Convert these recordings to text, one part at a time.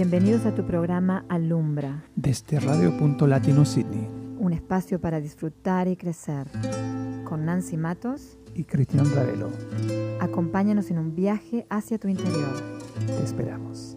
Bienvenidos a tu programa Alumbra. Desde Radio Punto Latino Sydney. Un espacio para disfrutar y crecer. Con Nancy Matos y Cristian Ravelo. Acompáñanos en un viaje hacia tu interior. Te esperamos.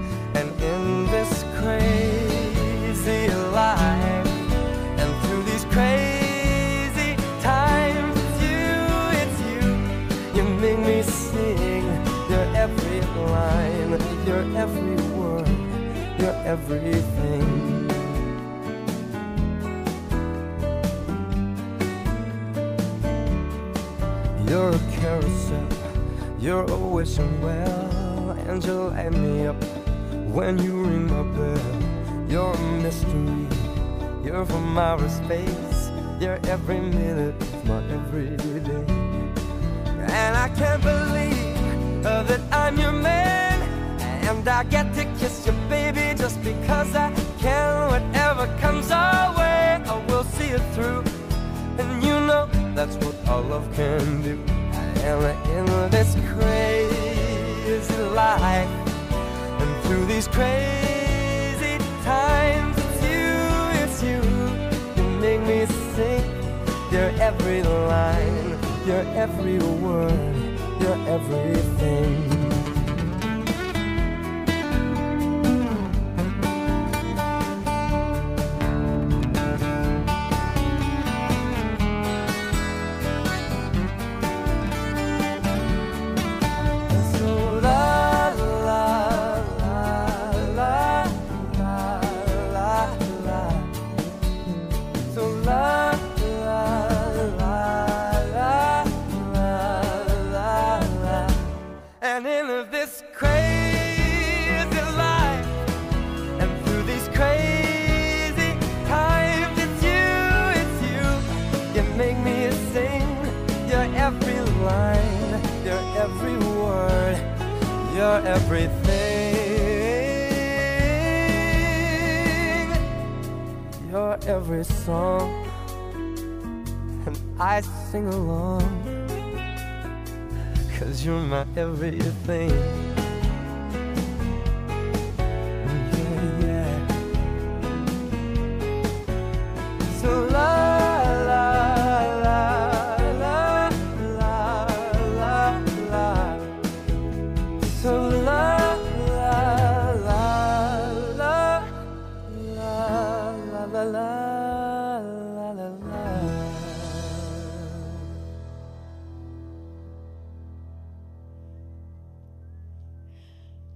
This crazy life, and through these crazy times, it's you, it's you. You make me sing your every line, your every word, your everything. You're a carousel, you're a wishing well, and you light me up when you ring my bell. You're a mystery, you're from outer space, you're every minute of my everyday. And I can't believe uh, that I'm your man, and I get to kiss you, baby, just because I can. Whatever comes our way, I will see it through. And you know that's what our love can do. I And in this crazy life, through these crazy times, it's you, it's you. You make me sing your every line, your every word, your everything.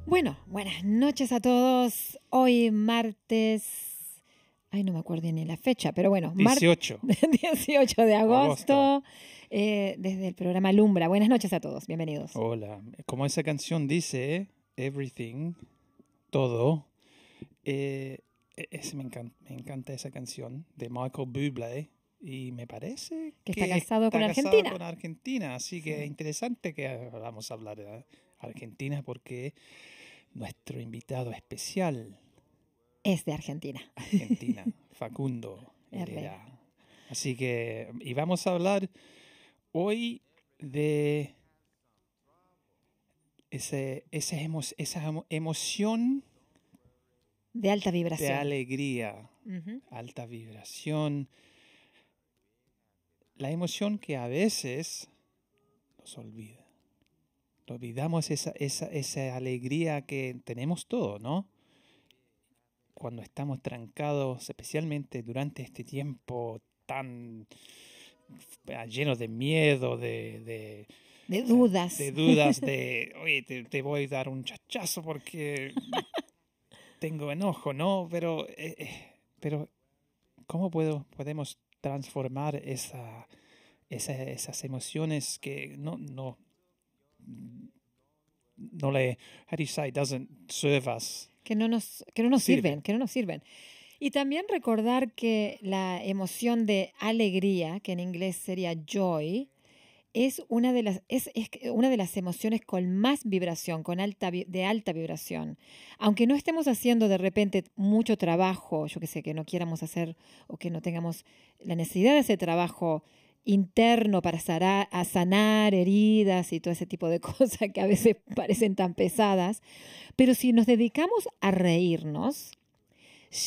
Bueno, buenas noches a todos. Hoy martes. Ay, no me acuerdo ni la fecha, pero bueno, mar- 18. 18 de agosto, Agosto. eh, desde el programa Lumbra. Buenas noches a todos, bienvenidos. Hola. Como esa canción dice, Everything, todo. eh, e- me, encan- me encanta esa canción de Michael Bublé. Y me parece Que está casado con Argentina. con Argentina. Así que es interesante que vamos a hablar de Argentina porque nuestro invitado especial Es de Argentina. Argentina, Facundo Herrera. Así que, y vamos a hablar hoy de ese, esa, emo- esa emo- emoción De alta de vibración. alegría, Ujú. alta vibración, la emoción que a veces nos olvida. Olvidamos esa, esa, esa alegría que tenemos todos, ¿no? Cuando estamos trancados, especialmente durante este tiempo tan lleno de miedo, de, de De dudas. de dudas, de, oye, te, te voy a dar un chachazo porque tengo enojo, ¿no? Pero, eh, eh, pero ¿cómo puedo, podemos transformar esa, esa- esas emociones que no, no, no le, how do you say, doesn't serve us? que no nos, que no nos Sirven. que no nos sirven. Y también recordar que la emoción de alegría, que en inglés sería joy, es una de las, es, es una de las emociones con más vibración, con alta, de alta vibración. Aunque no estemos haciendo de repente mucho trabajo, yo que sé, que no quieramos hacer o que no tengamos la necesidad de ese trabajo interno para sanar, a sanar heridas y todo ese tipo de cosas que a veces parecen tan pesadas, pero si nos dedicamos a reírnos,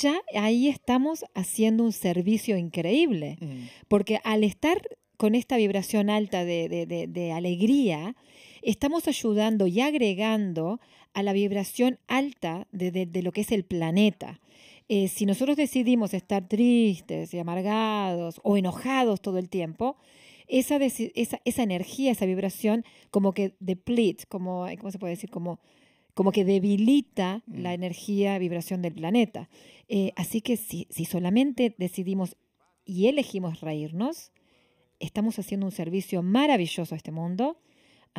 ya ahí estamos haciendo un servicio increíble. Mm, Porque al estar con esta vibración alta de, de- de- de alegría, estamos ayudando y agregando a la vibración alta de lo que es el planeta. Eh, si nosotros decidimos estar tristes y amargados o enojados todo el tiempo, esa, deci- esa, esa energía, esa vibración como que deplete, como, ¿cómo se puede decir? Como, como que debilita Mm. la energía, vibración del planeta. Eh, así que si, si solamente decidimos y elegimos reírnos, estamos haciendo un servicio maravilloso a este mundo.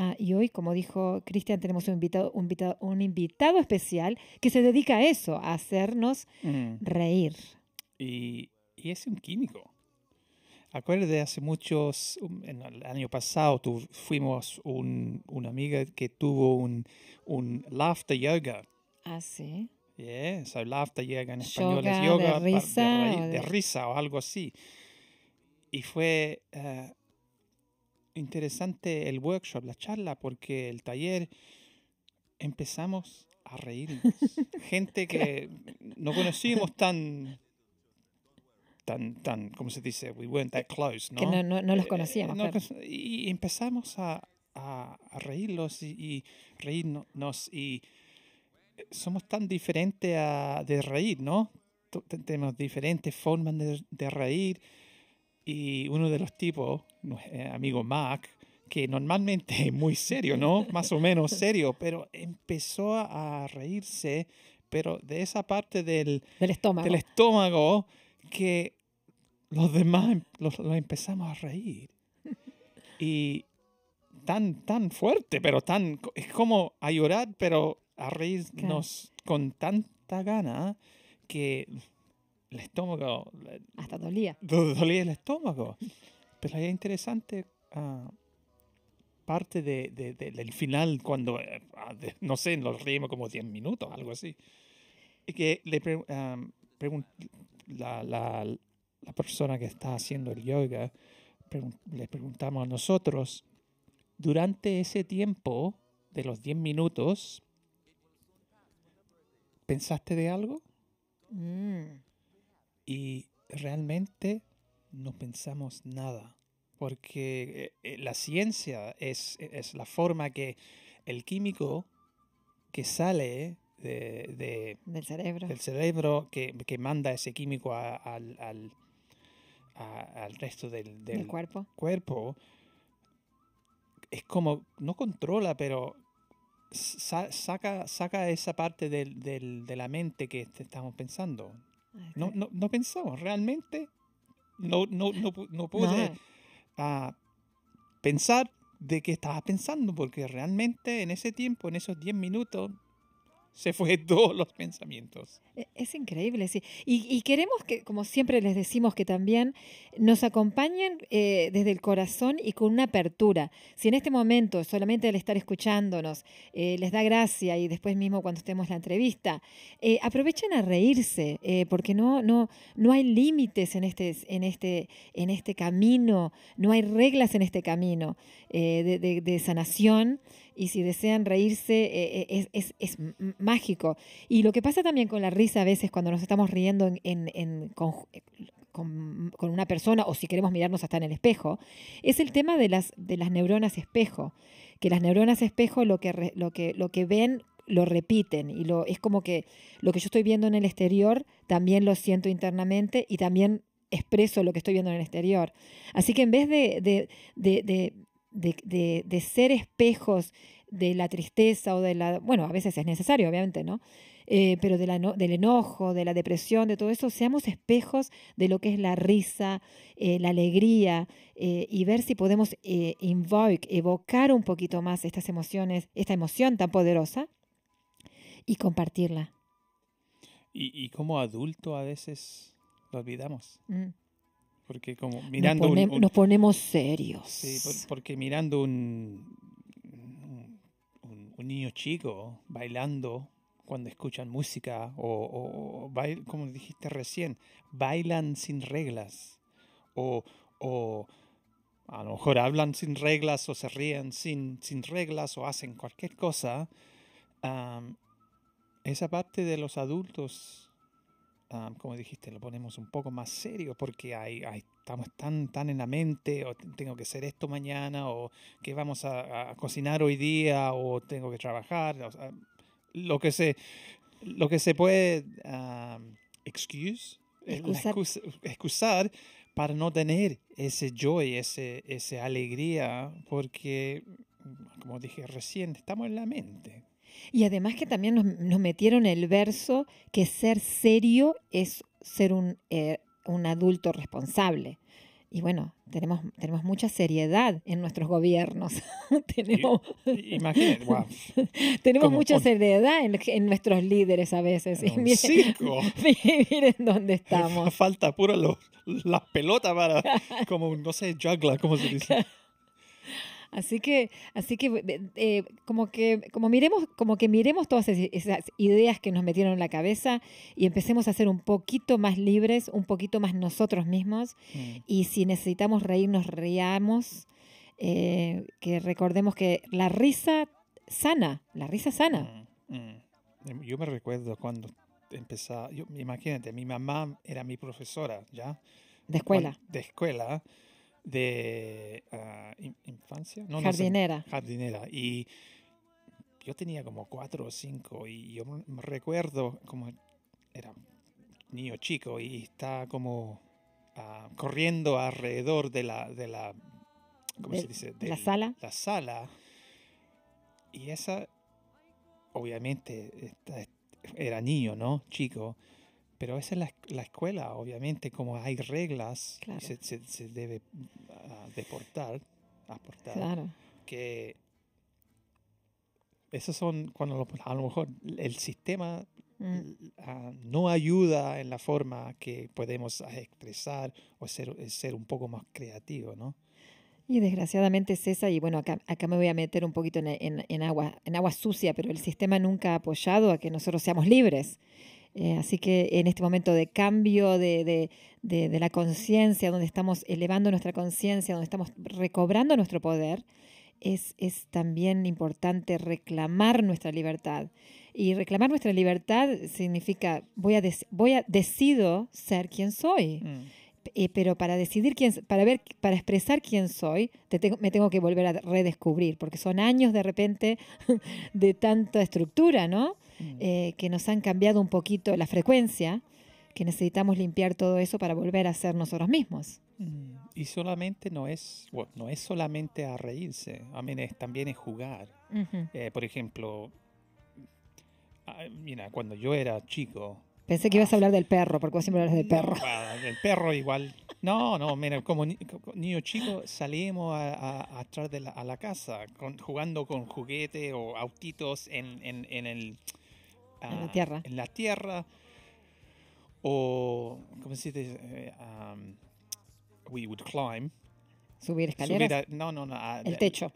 Ah, y hoy, como dijo Cristian, tenemos un invitado, un, invitado, un invitado especial que se dedica a eso, a hacernos mm. reír. Y, y es un químico. Acuérdate, hace muchos, um, en el año pasado tu- fuimos un, una amiga que tuvo un, un laughter yoga. Ah, sí. Yeah, so laughter yoga en español Yoga es de yoga pa- risa o de, de- risa o algo así. Y fue eh, interesante el workshop, la charla, porque el taller empezamos a reírnos. Gente que no conocíamos tan, tan, tan, ¿cómo se dice? We weren't that close, ¿no? Que no, no, no los Eh, conocíamos. no, claro. y empezamos a, a, a reírlos y, y reírnos y eh, somos tan diferentes a- de reír, ¿no? Tenemos diferentes formas de, de reír y uno de los tipos, eh, amigo Mac, que normalmente es muy serio, ¿no? Más o menos serio, pero empezó a reírse, pero de esa parte del, Del estómago. del estómago que los demás em- los, los empezamos a reír. Y tan, tan fuerte, pero tan, es como a llorar, pero a reírnos con tanta gana que el estómago, Hasta dolía. do- dolía el estómago. Pero es interesante ah, parte de, de- de- del final cuando, de- no sé, nos reímos como 10 minutos, algo así. Y que le pre- pregun- la, la- la persona que está haciendo el yoga, pregun- le preguntamos a nosotros, durante ese tiempo de los 10 minutos, ¿pensaste de algo? Mm. Y realmente no pensamos nada, porque eh, eh, la ciencia es, es la forma que el químico que sale de, de- Del cerebro. del cerebro, que, que manda ese químico a- al, al, a- al resto del, del cuerpo. cuerpo, es como, no controla, pero sa- saca, saca esa parte del, del- de la mente que estamos pensando. No, no, no pensamos, realmente no, no, no, no pude ah, pensar de qué estaba pensando, porque realmente en ese tiempo, en esos 10 minutos, se fue todos los pensamientos. E- Es increíble, sí. Y, queremos que, como siempre les decimos, que también nos acompañen eh, desde el corazón y con una apertura. Si en este momento, solamente al estar escuchándonos, eh, les da gracia y después mismo cuando estemos la entrevista, eh, aprovechen a reírse, porque no, no, no hay límites en este, en, este, en este camino, no hay reglas en este camino de, de- sanación. Y si desean reírse, es, es- es mágico. Y lo que pasa también con la risa a veces cuando nos estamos riendo en, en- en conju- con, con una persona o si queremos mirarnos hasta en el espejo, es el tema de las, de las neuronas espejo. Que las neuronas espejo lo que, lo que, lo que ven lo repiten y lo, es como que lo que yo estoy viendo en el exterior también lo siento internamente y también expreso lo que estoy viendo en el exterior. Así que en vez de- de de, de- de ser espejos de la tristeza o de la, bueno, a veces es necesario, obviamente, ¿no? Eh, pero de la no- del enojo, de la depresión, de todo eso, seamos espejos de lo que es la risa, eh, la alegría, eh, y ver si podemos eh, invoke, evocar un poquito más estas emociones, esta emoción tan poderosa, y compartirla. Y, y como adulto a veces lo olvidamos. Mm. Porque como Nos, mirando un- un, nos ponemos serios. Sí, por- porque mirando un, un, un niño chico bailando cuando escuchan música o, o- o bail- como dijiste recién, bailan sin reglas o, o a lo mejor hablan sin reglas o se ríen sin, sin reglas o hacen cualquier cosa. am, esa parte de los adultos, am, como dijiste, lo ponemos un poco más serio porque hay, hay- estamos tan, tan en la mente o tengo que hacer esto mañana o que vamos a, a cocinar hoy día o tengo que trabajar. o sea, lo que se, lo que se puede excuse, la Excusar. excus- excusar para no tener ese joy, ese, esa alegría, porque, como dije recién, estamos en la mente. Y además que también nos, nos metieron el verso que ser serio es ser un, eh, un adulto responsable. Y bueno, tenemos, tenemos mucha seriedad en nuestros gobiernos. tenemos Imagínate, wow, tenemos como mucha un- seriedad en, en nuestros líderes a veces. Y miren, circo. miren dónde estamos. Falta puro las pelotas para, como, no sé, juggler, ¿cómo se dice? Así que, así que, eh, como que, como miremos, como que miremos todas esas ideas que nos metieron en la cabeza y empecemos a ser un poquito más libres, un poquito más nosotros mismos. Mm, Y si necesitamos reírnos, riamos. eh, que recordemos que la risa sana, la risa sana. mm, mm. Yo me recuerdo cuando empezaba, yo, imagínate, mi mamá era mi profesora, ¿ya? De escuela, De escuela, de in- infancia. No, jardinera. jardinera. Y yo tenía como cuatro o cinco y yo me recuerdo como era niño chico y está como ah, corriendo alrededor de la, de la ¿cómo De- se dice? la sala. La sala. Y esa, obviamente, esta- era niño, ¿no? Chico. Pero esa es la, la escuela, obviamente, como hay reglas, Claro. se, se- se debe ah, deportar, aportar Claro. que esos son cuando lo- a lo mejor el sistema Mm. ah, no ayuda en la forma que podemos expresar o ser, ser un poco más creativo, ¿no? Y desgraciadamente es esa, y bueno, acá, acá me voy a meter un poquito en, en- en agua, en agua sucia, pero el sistema nunca ha apoyado a que nosotros seamos libres. Eh, así que en este momento de cambio de, de- de- de la conciencia, donde estamos elevando nuestra conciencia, donde estamos recobrando nuestro poder, es, es también importante reclamar nuestra libertad. Y reclamar nuestra libertad significa, voy a, voy a decido ser quien soy. Eh, pero para decidir quién, para ver, para expresar quién soy, te tengo- me tengo que volver a redescubrir, porque son años de repente de tanta estructura, ¿no? Mm. Eh, que nos han cambiado un poquito la frecuencia, que necesitamos limpiar todo eso para volver a ser nosotros mismos. Mm, Y solamente no es, bueno, no es solamente a reírse, a mí es, también es jugar. Ujú. Eh, por ejemplo, ah, mira, cuando yo era chico, Pensé que ibas a hablar del perro, porque vos siempre hablas del perro. Ah, el perro igual. No, no, mira, como ni- co- niño chico salimos a, atrás de la, a la casa con- jugando con juguete o autitos en, en, en el, En la ah, tierra. En la tierra. O, ¿cómo se dice? Eh, um, we would climb. Subir Subir escaleras. a- no, no, no. a- El techo.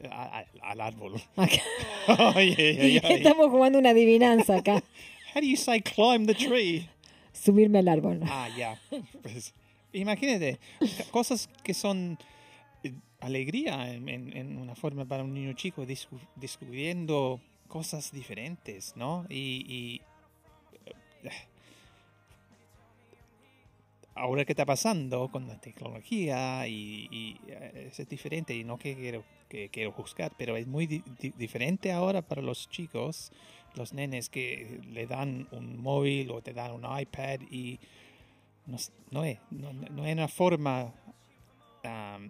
al árbol. Acá. Ay, ay, ay, ay. Estamos jugando una adivinanza acá. How do you say climb the tree? Subirme al árbol. Ah, ya. Pues, imagínate, cosas que son eh, alegría en, en- en una forma para un niño chico, descubriendo cosas diferentes, ¿no? Y, ahora que está pasando con la tecnología y, eh, es diferente y no que quiero, que quiero juzgar, pero es muy di- di- diferente ahora para los chicos, los nenes que le dan un móvil o te dan un iPad y no, es, no, es una forma am,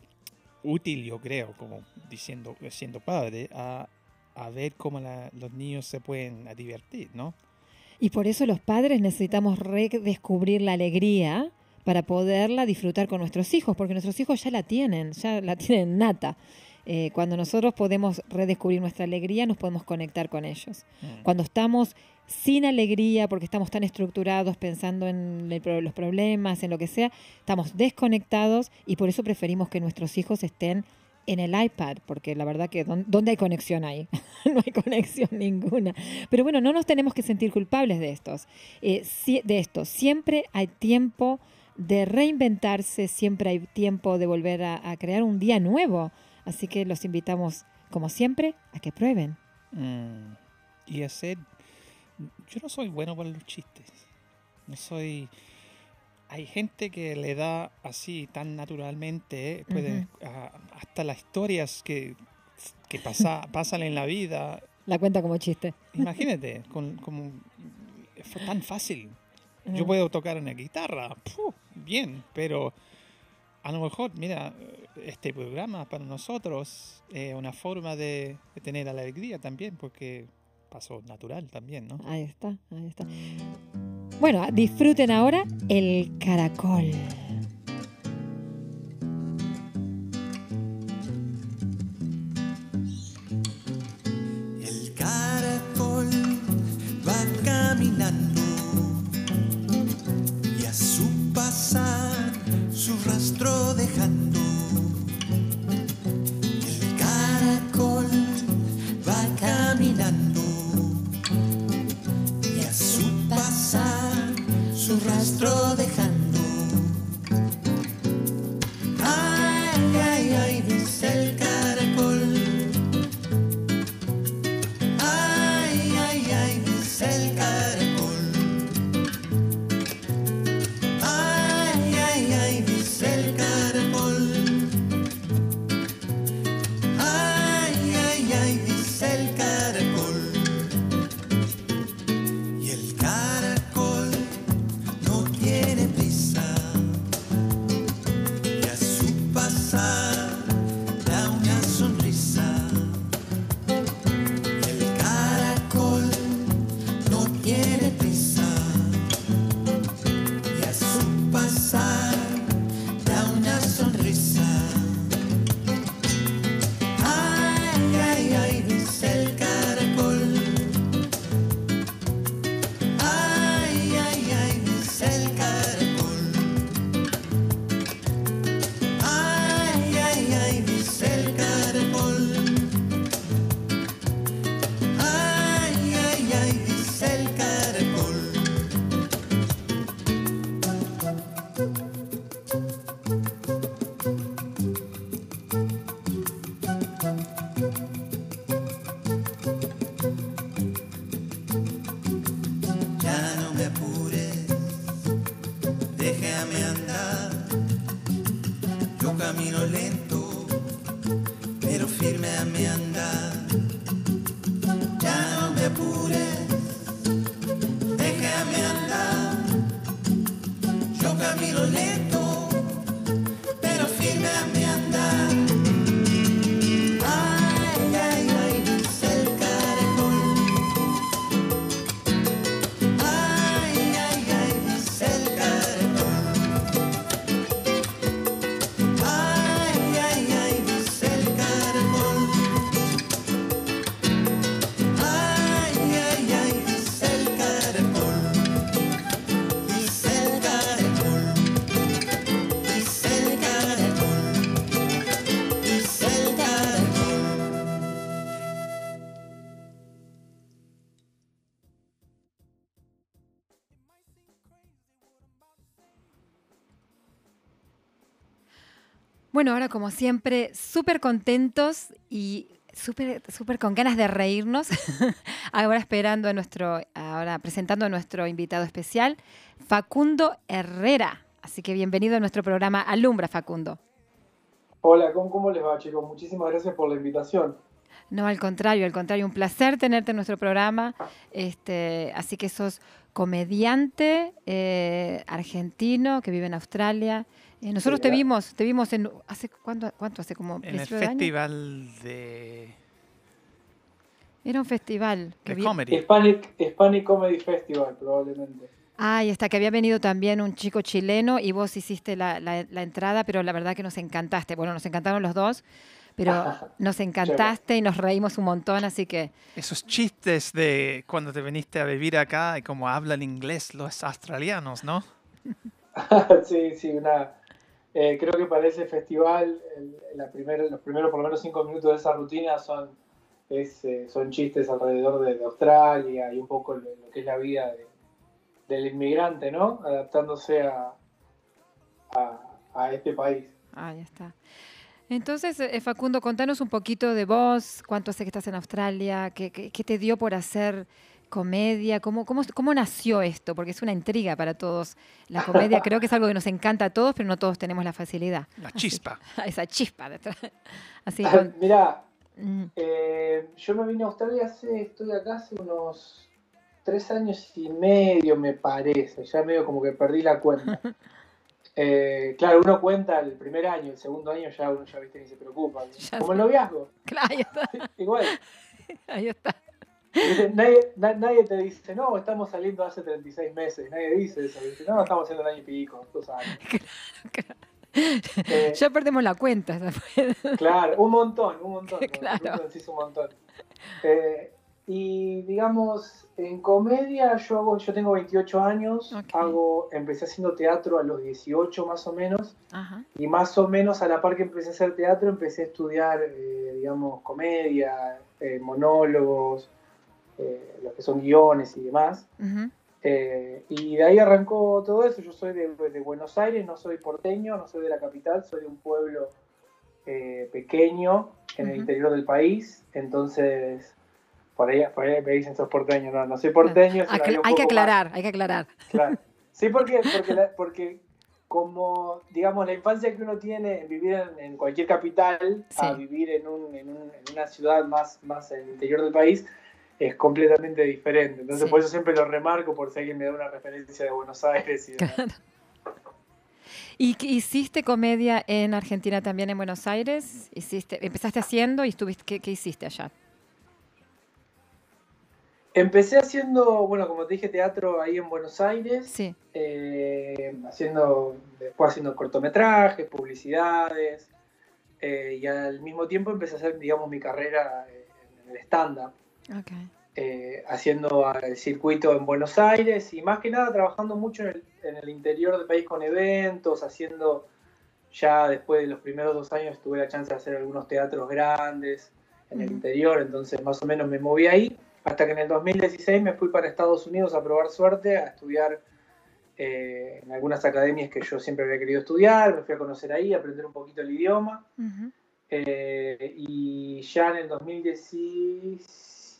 útil, yo creo, como diciendo, siendo padre, a, a ver cómo la- los niños se pueden divertir, ¿no? Y por eso los padres necesitamos redescubrir la alegría para poderla disfrutar con nuestros hijos, porque nuestros hijos ya la tienen, ya la tienen nata. Eh, cuando nosotros podemos redescubrir nuestra alegría, nos podemos conectar con ellos. Mm. Cuando estamos sin alegría, porque estamos tan estructurados pensando en el los problemas, en lo que sea, estamos desconectados y por eso preferimos que nuestros hijos estén en el iPad, porque la verdad que ¿dó- ¿dónde hay conexión ahí? no hay conexión ninguna. Pero bueno, no nos tenemos que sentir culpables de estos, eh, de esto. Siempre hay tiempo de reinventarse, siempre hay tiempo de volver a, a crear un día nuevo. Así que los invitamos, como siempre, a que prueben. Mm, Y hacer... Yo no soy bueno para los chistes. No soy... Hay gente que le da así tan naturalmente, eh, puede, Ujú. a- hasta las historias que, que pasa, pasan en la vida. La cuenta como chiste. Imagínate, con, como, fue tan fácil. Yo Ah. puedo tocar una guitarra, ¡puf! bien, pero a lo mejor, mira, este programa para nosotros es una forma de, de tener alegría también, porque pasó natural también, ¿no? Ahí está, ahí está. Bueno, disfruten ahora el caracol. Su Bueno, ahora como siempre, súper contentos y súper súper con ganas de reírnos. ahora esperando a nuestro, ahora presentando a nuestro invitado especial, Facundo Herrera. Así que bienvenido a nuestro programa Alumbra, Facundo. Hola, ¿cómo, cómo les va, chicos? Muchísimas gracias por la invitación. No, al contrario, al contrario, un placer tenerte en nuestro programa. Este, así que sos comediante eh, argentino que vive en Australia, Eh, nosotros Sí, te vimos, te vimos en hace cuánto, cuánto hace como En el principio de año? festival de, Era un festival que de vi- comedy. Hispanic, Hispanic Comedy Festival, probablemente. Ah, y hasta que había venido también un chico chileno y vos hiciste la, la- la entrada, pero la verdad que nos encantaste. Bueno, nos encantaron los dos, pero nos encantaste y nos reímos un montón, así que Esos chistes de cuando te viniste a vivir acá y cómo hablan inglés los australianos, ¿no? sí, sí, una. Eh, creo que para ese festival, la primera- los primeros por lo menos cinco minutos de esa rutina son, eh, son chistes alrededor de, Australia y un poco lo, que es la vida de- del inmigrante, ¿no? Adaptándose a, a, este país. ahí está. Entonces, eh, Facundo, contanos un poquito de vos, cuánto hace que estás en Australia, qué- qué te dio por hacer comedia, ¿Cómo, cómo, cómo nació esto, porque es una intriga para todos. La comedia creo que es algo que nos encanta a todos, pero no todos tenemos la facilidad. La Así- chispa. esa chispa detrás. Así, con- Mirá, mm, Eh, yo me vine a Australia hace, estoy acá hace unos tres años y medio, me parece. Ya medio como que perdí la cuenta. Eh, claro, uno cuenta el primer año, el segundo año ya uno ya viste ni se preocupa. Como el noviazgo, claro, ahí está, igual. ahí está. Nadie, na- nadie te dice, no, estamos saliendo hace 36 meses. Nadie dice eso. ¿viste? No, estamos haciendo un año y pico, dos años. Eh, Ya perdemos la cuenta. Claro, un montón, un montón. Claro. Un montón. Eh, y digamos, en comedia yo hago, yo tengo 28 años, hago, empecé haciendo teatro a los 18 más o menos, Ajá. y más o menos a la par que empecé a hacer teatro, empecé a estudiar, eh, digamos, comedia, eh, monólogos, eh, lo que son guiones y demás. Eh, y de ahí arrancó todo eso. Yo soy de, de Buenos Aires, no soy porteño, no soy de la capital, soy de un pueblo eh, pequeño en el interior del país. Entonces, por ahí, por ahí me dicen sos porteño. No, no soy porteño. Acla- un hay que más- aclarar, hay que aclarar. claro. Sí, porque, porque, la- porque como, digamos, la infancia que uno tiene en vivir en, en cualquier capital a vivir en, un, en, un- en una ciudad más, más en el interior del país es completamente diferente. Entonces, Sí. por eso siempre lo remarco por si alguien me da una referencia de Buenos Aires y demás. Claro. ¿Y qué- hiciste comedia en Argentina también, en Buenos Aires? ¿Hiciste, ¿Empezaste haciendo y estuviste, qué, qué hiciste allá? Empecé haciendo, bueno, como te dije, teatro ahí en Buenos Aires. Sí. eh, haciendo, después haciendo cortometrajes, publicidades, eh, y al mismo tiempo empecé a hacer, digamos, mi carrera en el stand-up, Eh, haciendo el circuito en Buenos Aires y más que nada trabajando mucho en el, en el interior del país con eventos, haciendo, ya después de los primeros dos años tuve la chance de hacer algunos teatros grandes en el interior, entonces más o menos me moví ahí, hasta que en el 2016 me fui para Estados Unidos a probar suerte, a estudiar eh, en algunas academias que yo siempre había querido estudiar, me fui a conocer ahí, a aprender un poquito el idioma. Eh, y ya en el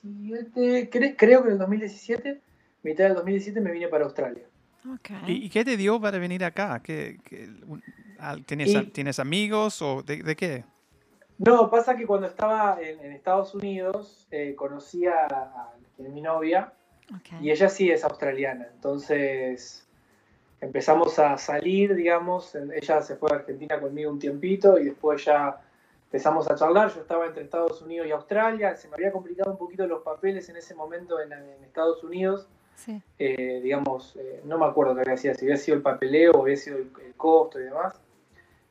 2017, cre- creo que en el 2017, mitad del 2017 me vine para Australia. ¿Y, y qué te dio para venir acá? ¿Qué, qué- un- al- ¿tienes, Y- a- ¿Tienes amigos o de, de qué? No, pasa que cuando estaba en, en Estados Unidos eh, conocí a, a quien es mi novia y ella sí es australiana. Entonces empezamos a salir, digamos. Ella se fue a Argentina conmigo un tiempito y después ya empezamos a charlar. Yo estaba entre Estados Unidos y Australia. Se me había complicado un poquito los papeles en ese momento en, en Estados Unidos. Sí. eh, digamos, eh, no me acuerdo qué había sido, si había sido el papeleo o había sido el, el costo y demás.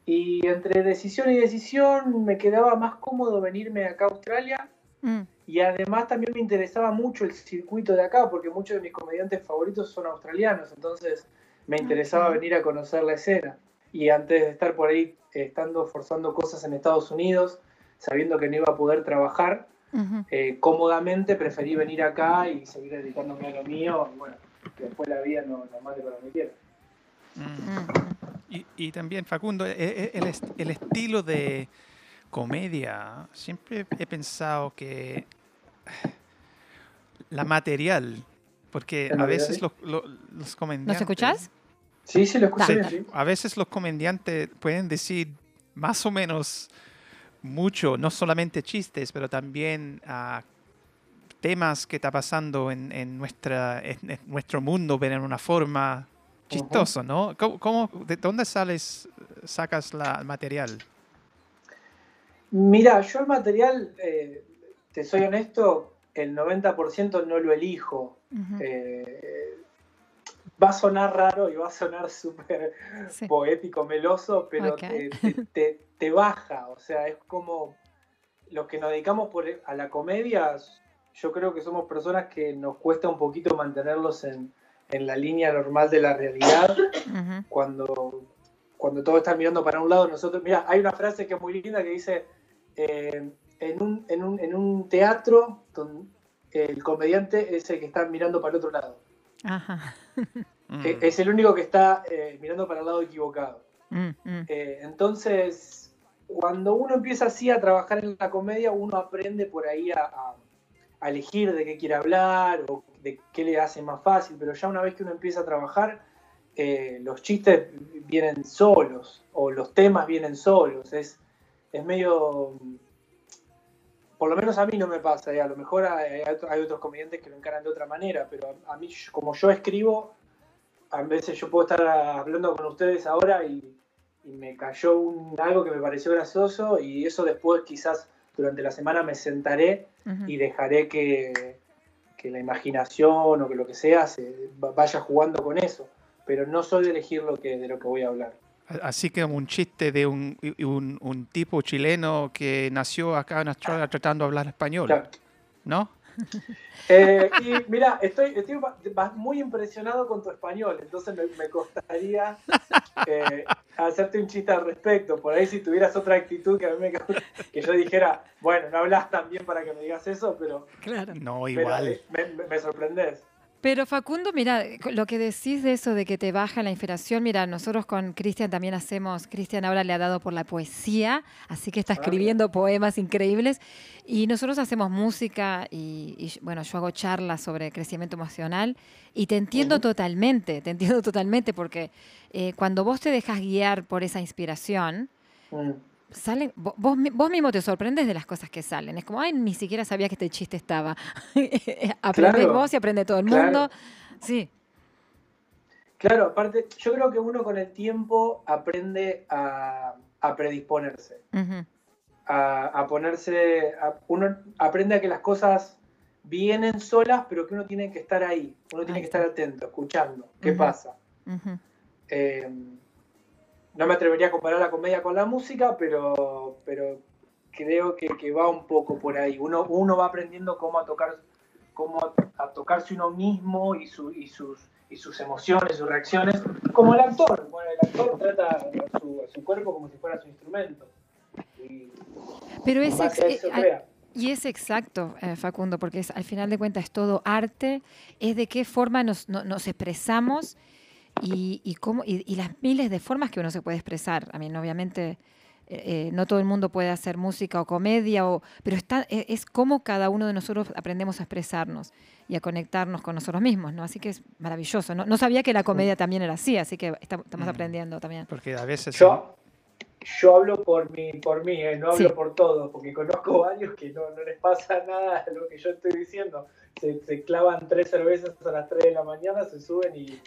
Y entre decisión y decisión me quedaba más cómodo venirme acá a Australia Mm, y además también me interesaba mucho el circuito de acá porque muchos de mis comediantes favoritos son australianos, entonces me interesaba venir a conocer la escena. Y antes de estar por ahí estando forzando cosas en Estados Unidos, sabiendo que no iba a poder trabajar, ujú. eh, cómodamente preferí venir acá y seguir dedicándome a lo mío y bueno, que después la vida no, no mande para donde quiera. Mm. Mm, Y, y también, Facundo, e- e- el, est- el estilo de comedia, siempre he pensado que la material, porque ¿El a veces los, lo- los comediantes... ¿Nos escuchás? Sí, sí, lo escuché Dale. bien, sí. A veces los comediantes pueden decir más o menos mucho, no solamente chistes, pero también ah, temas que está pasando en, en nuestra, en, en nuestro mundo, pero en una forma chistoso, ¿no? ¿Cómo, cómo- de dónde sales, sacas la, el material? Mira, yo el material, eh, te soy honesto, el 90% no lo elijo. Eh, va a sonar raro y va a sonar súper sí. poético, meloso, pero te, te- te- te baja. O sea, es como los que nos dedicamos por, a la comedia, yo creo que somos personas que nos cuesta un poquito mantenerlos en, en la línea normal de la realidad cuando, cuando todos están mirando para un lado, nosotros, mira, hay una frase que es muy linda que dice, eh, en, un, en, un, en un teatro, el comediante es el que está mirando para el otro lado. Ajá. Mm. E- Es el único que está eh, mirando para el lado equivocado. Mm, mm, Eh, entonces, cuando uno empieza así a trabajar en la comedia, uno aprende por ahí a, a- a elegir de qué quiere hablar o de qué le hace más fácil, pero ya una vez que uno empieza a trabajar, eh, los chistes vienen solos o los temas vienen solos. Es, es medio... Por lo menos a mí no me pasa, y a lo mejor hay, hay otro- hay otros comediantes que lo encaran de otra manera, pero a, mí, como yo escribo, a veces yo puedo estar hablando con ustedes ahora y, y me cayó un- algo que me pareció gracioso y eso después quizás durante la semana me sentaré y dejaré que, que la imaginación o que lo que sea se va- vaya jugando con eso. Pero no soy de elegir lo que, de lo que voy a hablar. Así como un chiste de un, y- un, un tipo chileno que nació acá en Australia tratando de hablar español, Claro. ¿no? Eh, y mira, estoy, estoy muy impresionado con tu español, entonces me, me costaría eh, hacerte un chiste al respecto. Por ahí si tuvieras otra actitud que a mí me que yo dijera, bueno, no hablas tan bien para que me digas eso, pero, Claro. No, pero, igual. eh, me, me- me sorprendes. Pero Facundo, mira, lo que decís de eso de que te baja la inspiración, mira, nosotros con Cristian también hacemos, Cristian ahora le ha dado por la poesía, así que está Ah, escribiendo poemas increíbles y nosotros hacemos música y, y, bueno, yo hago charlas sobre crecimiento emocional y te entiendo totalmente, te entiendo totalmente porque eh, cuando vos te dejas guiar por esa inspiración, Mm. Salen, vo- vos, vos mismo te sorprendes de las cosas que salen. Es como, ay, ni siquiera sabía que este chiste estaba. Aprendés Claro, vos y aprende todo el claro. mundo. Sí. Claro, aparte, yo creo que uno con el tiempo aprende a, a predisponerse, a, a ponerse, a- uno aprende a que las cosas vienen solas, pero que uno tiene que estar ahí, uno tiene que estar atento, escuchando, qué pasa. Eh, no me atrevería a comparar la comedia con la música, pero, pero creo que, que va un poco por ahí. Uno, uno va aprendiendo cómo a tocar, cómo a tocarse uno mismo y, su, y, sus, y sus emociones, sus reacciones, como el actor. Bueno, el actor trata a su, a su cuerpo como si fuera su instrumento. Y Pero es, ex- eso eh, a- crea. y es exacto, eh, Facundo, porque es, al final de cuentas es todo arte, es de qué forma nos, no- nos expresamos y, y cómo, y, y las miles de formas que uno se puede expresar. A mí, obviamente, eh, eh, no todo el mundo puede hacer música o comedia, o, pero está, e- es cómo cada uno de nosotros aprendemos a expresarnos y a conectarnos con nosotros mismos, ¿no? Así que es maravilloso. No, no sabía que la comedia también era así, así que esta- estamos Mm. aprendiendo también. Porque a veces... Yo, yo hablo por mí, por mí eh, no hablo Sí. por todos, porque conozco varios que no, no les pasa nada a lo que yo estoy diciendo. Se, se clavan tres cervezas a las 3 de la mañana, se suben y, y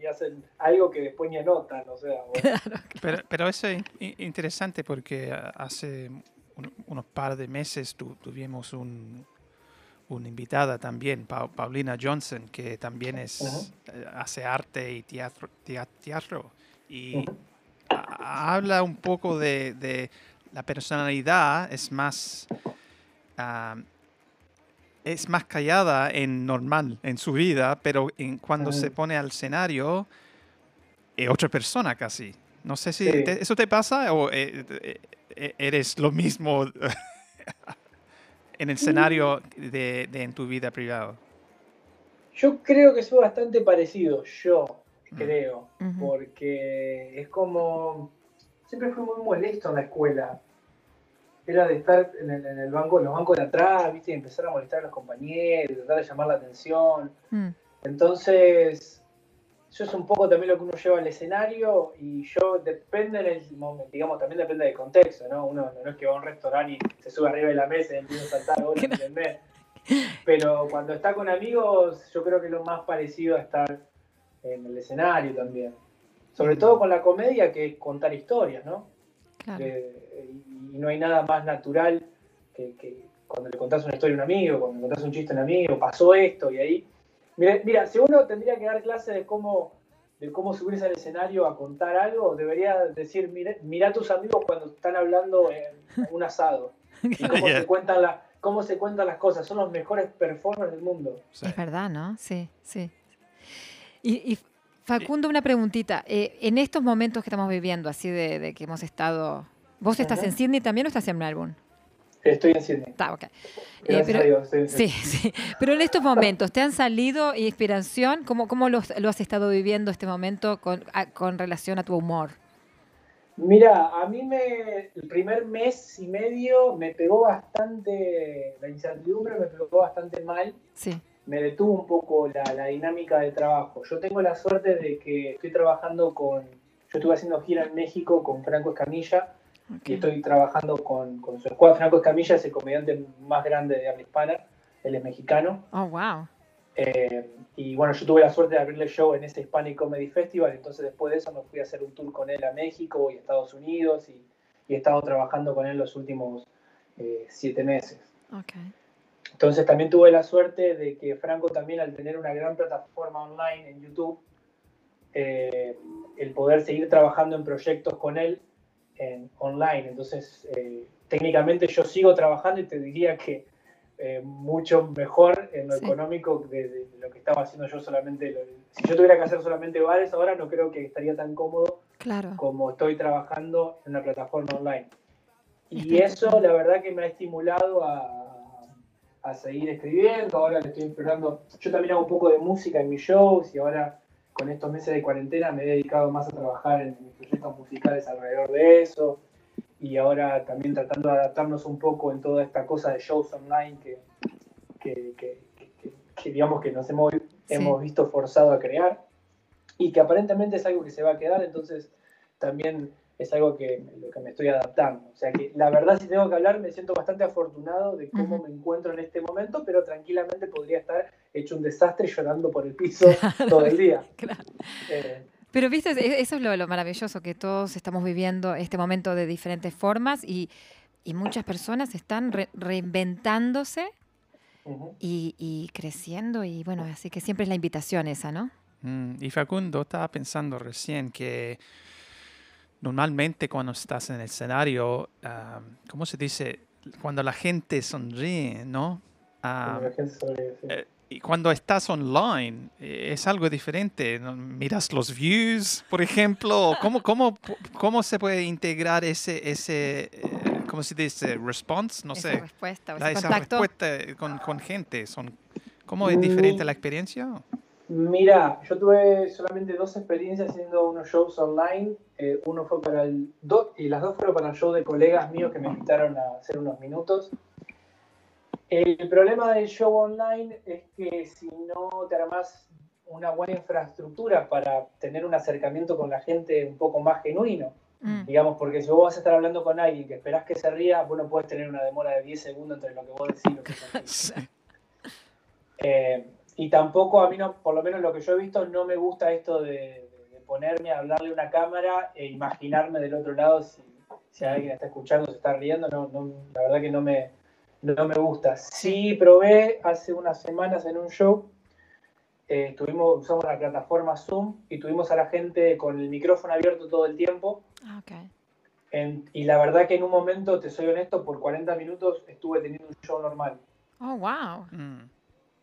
y hacen algo que después ni anotan. O sea, bueno, Pero, pero eso es in- interesante porque hace un- unos par de meses tu- tuvimos un, una invitada también, Pa- Paulina Johnson, que también es, Ujú. eh, hace arte y teatro. tea- teatro y Ujú. a- habla un poco de, de la personalidad, es más... ah, es más callada en normal, en su vida, pero en, cuando se pone al escenario, es otra persona casi. No sé si Sí. te- eso te pasa o eh, eh, eh, eres lo mismo en el escenario de, de en tu vida privada. yo creo que soy bastante parecido, yo Mm. creo, porque es como. Siempre fui muy molesto en la escuela. Era de estar en el, en el banco, en los bancos de atrás, ¿viste? y empezar a molestar a los compañeros, tratar de llamar la atención. Mm, Entonces, eso es un poco también lo que uno lleva al escenario y yo depende en el momento, digamos, también depende del contexto, ¿no? Uno no es que va a un restaurante y se sube arriba de la mesa y empieza a saltar, hola, ¿entendés? Pero cuando está con amigos, yo creo que es lo más parecido a estar en el escenario también. Sobre todo con la comedia, que es contar historias, ¿no? Claro. Eh, y no hay nada más natural que, que cuando le contás una historia a un amigo, cuando le contás un chiste a un amigo, pasó esto y ahí. Mira, mira, si uno tendría que dar clase de cómo, de cómo subirse al escenario a contar algo, debería decir, mira, mira a tus amigos cuando están hablando en un asado y cómo, Yeah. se cuentan la- cómo se cuentan las cosas. Son los mejores performers del mundo. Sí. Es verdad, ¿no? Sí, sí. Y, y, Facundo, una preguntita. Eh, en estos momentos que estamos viviendo, así de, de que hemos estado... ¿Vos estás en Sydney también o estás en Melbourne? Estoy en Sydney. Está, ok. Eh, pero- a Dios. Sí, sí. Pero en estos momentos, ¿te han salido inspiración? ¿Cómo, cómo lo, lo has estado viviendo este momento con, a- con relación a tu humor? Mira, a mí me, el primer mes y medio me pegó bastante, la incertidumbre me pegó bastante mal, Sí. Me detuvo un poco la, la dinámica de trabajo. Yo tengo la suerte de que estoy trabajando con, yo estuve haciendo gira en México con Franco Escamilla ok. y estoy trabajando con, con su escuadra. Franco Escamilla es el comediante más grande de habla hispana, él es mexicano. Oh, wow. Eh, y bueno, yo tuve la suerte de abrirle show en ese Hispanic Comedy Festival, entonces después de eso me fui a hacer un tour con él a México y a Estados Unidos y, y he estado trabajando con él los últimos eh, siete meses. Ok. Entonces también tuve la suerte de que Franco también al tener una gran plataforma online en YouTube, eh, el poder seguir trabajando en proyectos con él en online. Entonces eh, técnicamente yo sigo trabajando y te diría que eh, mucho mejor en lo Sí. económico de, de lo que estaba haciendo yo solamente. si yo tuviera que hacer solamente bares ahora no creo que estaría tan cómodo Claro. como estoy trabajando en una plataforma online. Y eso la verdad que me ha estimulado a, a seguir escribiendo, ahora le estoy explorando, yo también hago un poco de música en mis shows y ahora con estos meses de cuarentena me he dedicado más a trabajar en mis proyectos musicales alrededor de eso y ahora también tratando de adaptarnos un poco en toda esta cosa de shows online que, que, que- que- que digamos que nos hemos, hemos visto forzado a crear y que aparentemente es algo que se va a quedar, entonces también es algo que lo que me estoy adaptando. O sea que la verdad, si tengo que hablar, me siento bastante afortunado de cómo me encuentro en este momento, pero tranquilamente podría estar hecho un desastre llorando por el piso todo el día. Claro. Eh, Pero viste, E- eso es lo, lo maravilloso, que todos estamos viviendo este momento de diferentes formas y, y muchas personas están re- reinventándose y creciendo y bueno, así que siempre es la invitación esa, ¿no? Mm, y Facundo, estaba pensando recién que normalmente cuando estás en el escenario, ah, ¿cómo se dice? Cuando la gente sonríe, ¿no? Como la gente sobre- sí. eh, y cuando estás online eh, es algo diferente. Miras los views, por ejemplo. ¿Cómo, cómo, cómo se puede integrar ese, ese eh, ¿cómo se dice? Response, no esa sé. respuesta, o la- ese esa contacto. respuesta con, con gente. Son, ¿Cómo es diferente Mi- la experiencia? Mira, yo tuve solamente dos experiencias haciendo unos shows online. Eh, uno fue para el. do- y las dos fueron para el show de colegas míos que me invitaron a hacer unos minutos. El problema del show online es que si no te armas una buena infraestructura para tener un acercamiento con la gente un poco más genuino, Mm, digamos, porque si vos vas a estar hablando con alguien que esperás que se ría, bueno, puedes tener una demora de 10 segundos entre lo que vos decís y lo que. Sí. Eh, y tampoco a mí, no, por lo menos lo que yo he visto, no me gusta esto de, ponerme a hablarle a una cámara e imaginarme del otro lado si, si alguien está escuchando, se está riendo. No, no, la verdad que no me, no me gusta. Sí probé hace unas semanas en un show, eh, tuvimos, usamos la plataforma Zoom y tuvimos a la gente con el micrófono abierto todo el tiempo. ah, ok. En- y la verdad que en un momento, te soy honesto, por 40 minutos estuve teniendo un show normal. Oh, wow. Mm.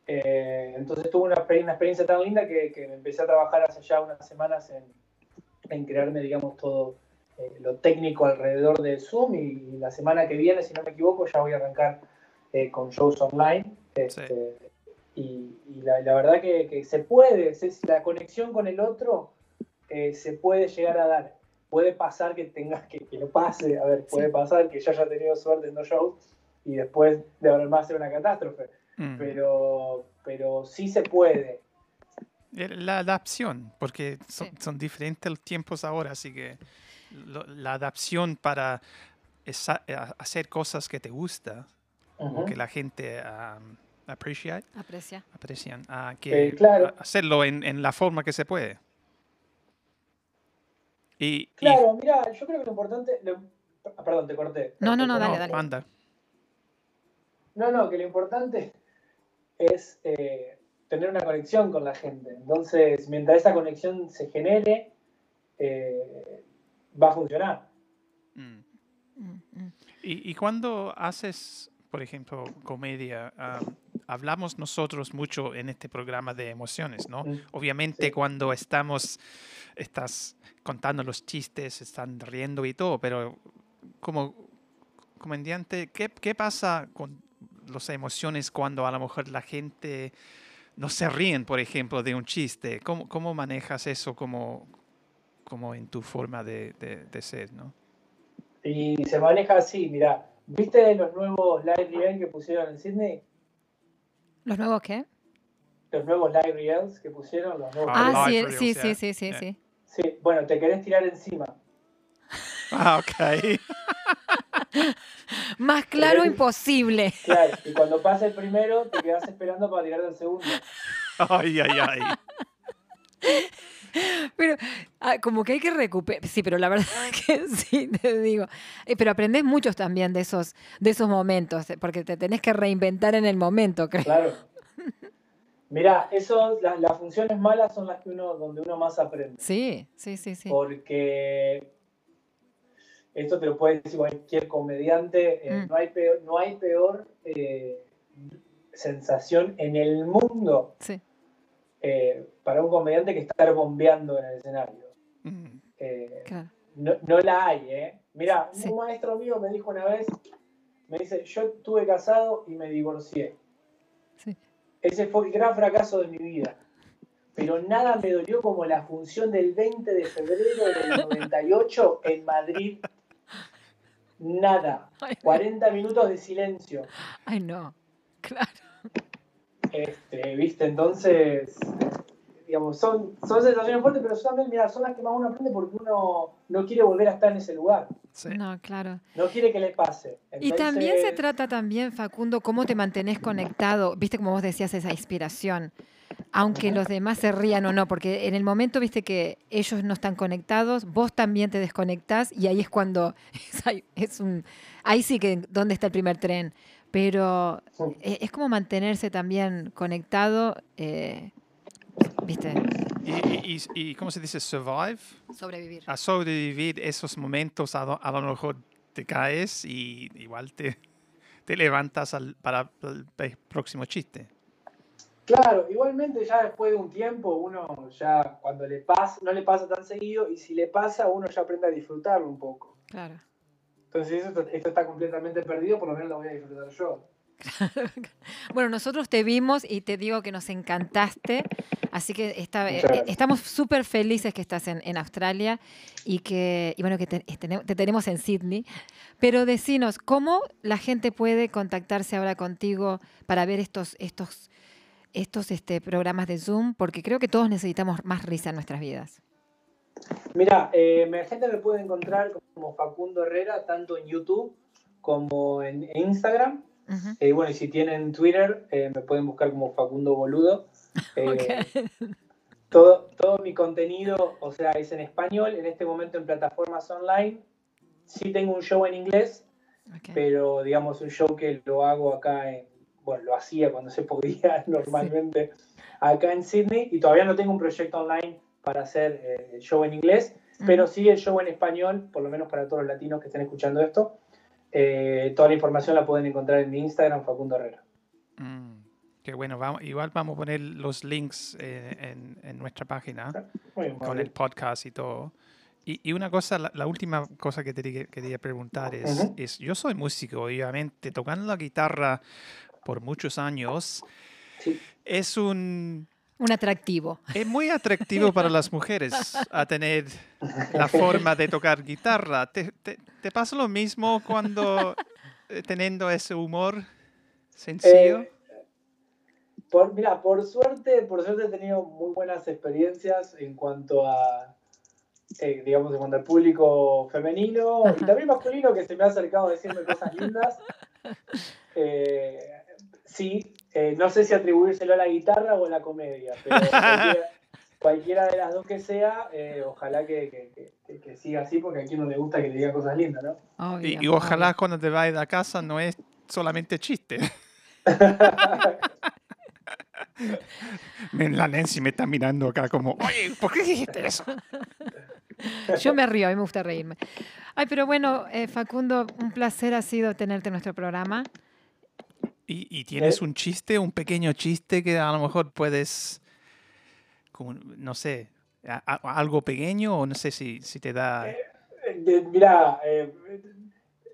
Eh, entonces tuve una, una experiencia tan linda que, que empecé a trabajar hace ya unas semanas en, en crearme, digamos, todo eh, lo técnico alrededor de Zoom y, la semana que viene, si no me equivoco, ya voy a arrancar eh, con shows online. Este, Y, y la, la verdad que, que se puede, se- la conexión con el otro se puede llegar a dar. Puede pasar que tengas que, que no pase, a ver, puede Sí. pasar que yo haya tenido suerte en dos shows y después de haber más ser una catástrofe Mm. pero, pero sí se puede. Eh, La adaptación, porque son, Sí. son diferentes los tiempos ahora, así que lo- la adaptación para esa- a- hacer cosas que te gusta o que la gente am, appreciate, Aprecia. aprecian, que Eh, claro. hacerlo en, en la forma que se puede. Y, y- Claro, mira, yo creo que lo importante. lo- perdón, te corté. No, no, no, dale, dale. anda. No, no, que lo importante es eh, tener una conexión con la gente. Entonces, mientras esa conexión se genere, eh, va a funcionar. Mm. Mm, mm. Y, y cuando haces, por ejemplo, comedia, ah, hablamos nosotros mucho en este programa de emociones, ¿no? Mm, Obviamente sí. cuando estamos, estás contando los chistes, están riendo y todo, pero como comediante, ¿qué, qué pasa con las emociones cuando a lo mejor la gente no se ríen, por ejemplo, de un chiste? ¿Cómo, cómo manejas eso como, como en tu forma de, de- de ser, no? Y se maneja así, mira. ¿Viste los nuevos live reels que pusieron en Sydney? ¿Los nuevos qué? Los nuevos live reels que pusieron, los nuevos Ah, Ah, sí, reels, sí, yeah. sí, sí, sí, Yeah. sí. Sí, bueno, te querés tirar encima. Ah, ok. Más claro imposible. Claro, y cuando pasa el primero, te quedás esperando para tirarte el segundo. Ay, ay, ay. Pero ah, como que hay que recuperar. Sí, pero la verdad que sí, te digo. Eh, pero aprendes muchos también de esos, de esos momentos, eh, porque te tenés que reinventar en el momento, creo. Claro. Mirá, eso, la- las funciones malas son las que uno, donde uno más aprende. Sí, sí, sí, sí. Porque esto te lo puede decir cualquier comediante, eh, Mm. no hay peor, no hay peor eh, sensación en el mundo Sí. eh, para un comediante que estar bombeando en el escenario. Mm. Claro. no, no la hay, ¿eh? Mira, Sí. un maestro mío me dijo una vez, me dice, yo estuve casado y me divorcié. Sí. Ese fue el gran fracaso de mi vida. Pero nada me dolió como la función del 20 de febrero del 98 en Madrid. Nada. Ay, 40 minutos de silencio. Ay, no. Claro. Este, ¿Viste? Entonces, digamos, son, son sensaciones fuertes, pero son también, mira, son las que más uno aprende porque uno no quiere volver a estar en ese lugar. Sí. No, claro. No quiere que le pase. Y también se trata también, Facundo, cómo te mantenés conectado, viste como vos decías, esa inspiración, aunque los demás se rían o no, porque en el momento, viste que ellos no están conectados, vos también te desconectás y ahí es cuando, es, un, ahí sí que, ¿dónde está el primer tren? Pero Sí. e- es como mantenerse también conectado, eh, viste, Y, y, y- ¿cómo se dice? Survive. sobrevivir. A sobrevivir esos momentos, a, lo- a lo mejor te caes y igual te, te levantas al- para el próximo chiste. Claro, igualmente ya después de un tiempo, uno ya cuando le pasa, no le pasa tan seguido, y si le pasa, uno ya aprende a disfrutarlo un poco. Claro. Entonces, esto, está completamente perdido, por lo menos lo voy a disfrutar yo. Bueno, nosotros te vimos y te digo que nos encantaste, así que eh, estamos súper felices que estás en, en Australia y que y bueno que te tenemos en Sydney. Pero decinos, ¿cómo la gente puede contactarse ahora contigo para ver estos, estos, estos este, programas de Zoom? Porque creo que todos necesitamos más risa en nuestras vidas. Mira, eh, la gente me puede encontrar como Facundo Herrera, tanto en YouTube como en Instagram. Eh, bueno, y si tienen Twitter, eh, me pueden buscar como Facundo Boludo. Eh, todo, todo mi contenido, o sea, es en español, en este momento en plataformas online. Sí tengo un show en inglés, pero digamos un show que lo hago acá en, bueno, lo hacía cuando se podía normalmente acá en Sydney y todavía no tengo un proyecto online para hacer eh, el show en inglés, pero sí el show en español, por lo menos para todos los latinos que estén escuchando esto. Eh, toda la información la pueden encontrar en mi Instagram, Facundo Herrera. Mm, qué bueno. Vamos, igual vamos a poner los links eh, en, en nuestra página Muy bien, con el podcast y todo. Y, y una cosa, la, la última cosa que te quería- preguntar es, Ujú. es, yo soy músico, obviamente, tocando la guitarra por muchos años, Sí. es un... Un atractivo. Es muy atractivo para las mujeres a tener la forma de tocar guitarra. ¿Te, te, te pasa lo mismo cuando eh, teniendo ese humor sencillo? Eh, por, mira, por suerte, por suerte he tenido muy buenas experiencias en cuanto a, eh, digamos, en cuanto al público femenino y también masculino que se me ha acercado a decirme cosas lindas. Eh, sí, Eh, no sé si atribuírselo a la guitarra o a la comedia, pero cualquiera, cualquiera de las dos que sea, eh, ojalá que, que- que- que siga así, porque a quien no le gusta que le diga cosas lindas, ¿no? Y, y ojalá cuando te vayas a casa no es solamente chiste. La Nancy me está mirando acá como, oye, ¿por qué dijiste eso? Yo me río, a mí me gusta reírme. Ay, pero bueno, eh, Facundo, un placer ha sido tenerte en nuestro programa. ¿Y, y tienes Eh. un chiste, un pequeño chiste que a lo mejor puedes, como, no sé, a- a- algo pequeño o no sé si, si te da... Eh, de- mirá, eh,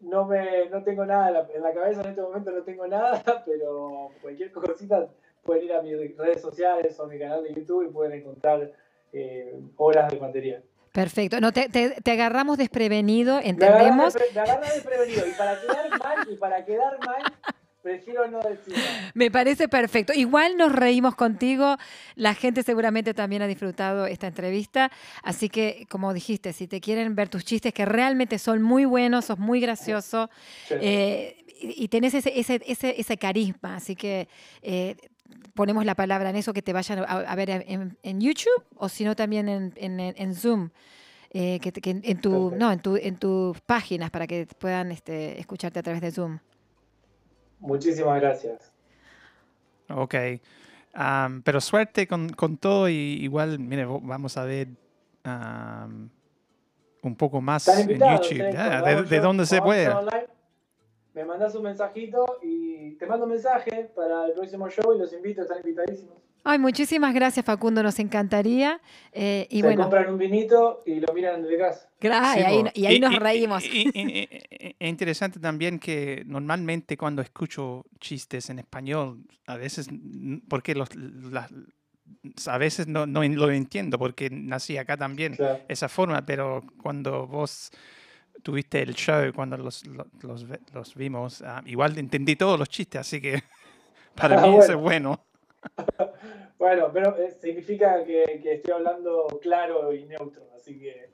no, me, no tengo nada en la, en la cabeza en este momento, no tengo nada, pero cualquier cosita pueden ir a mis redes sociales o a mi canal de YouTube y pueden encontrar eh, horas de material. Perfecto. No, te, te- te agarramos desprevenido, Me entendemos. despre- me agarra desprevenido y para quedar mal, y para quedar mal, prefiero no decir. Me parece perfecto. Igual nos reímos contigo. La gente seguramente también ha disfrutado esta entrevista. Así que, como dijiste, si te quieren ver tus chistes, que realmente son muy buenos, sos muy gracioso eh, y tenés ese, ese, ese, ese carisma. Así que eh, ponemos la palabra en eso, que te vayan a, a ver en, en YouTube o si no también en, en, en Zoom. eh, que, que en, en tu, Perfecto. no, en, tu, en tus páginas para que puedan este, escucharte a través de Zoom. Muchísimas gracias. Ok. Am, pero suerte con, con todo y igual, mire, vamos a ver am, un poco más en. YouTube. De, de donde se online. Me mandas un mensajito y te mando un mensaje para el próximo show y los invito, están invitadísimos. Ay, muchísimas gracias, Facundo. Nos encantaría. Eh, y se bueno, compran un vinito y lo miran desde casa. gra- Sí, y ahí, y ahí nos y- reímos. y- y- y- y- Es interesante también que normalmente cuando escucho chistes en español, a veces, porque los, las- a veces no, no lo entiendo, porque nací acá también Claro. esa forma, pero cuando vos tuviste el show, cuando los, lo- los, los vimos, ah, igual entendí todos los chistes, así que para Ah, mí eso es bueno. Bueno. Pero eh, significa que, que estoy hablando claro y neutro, así que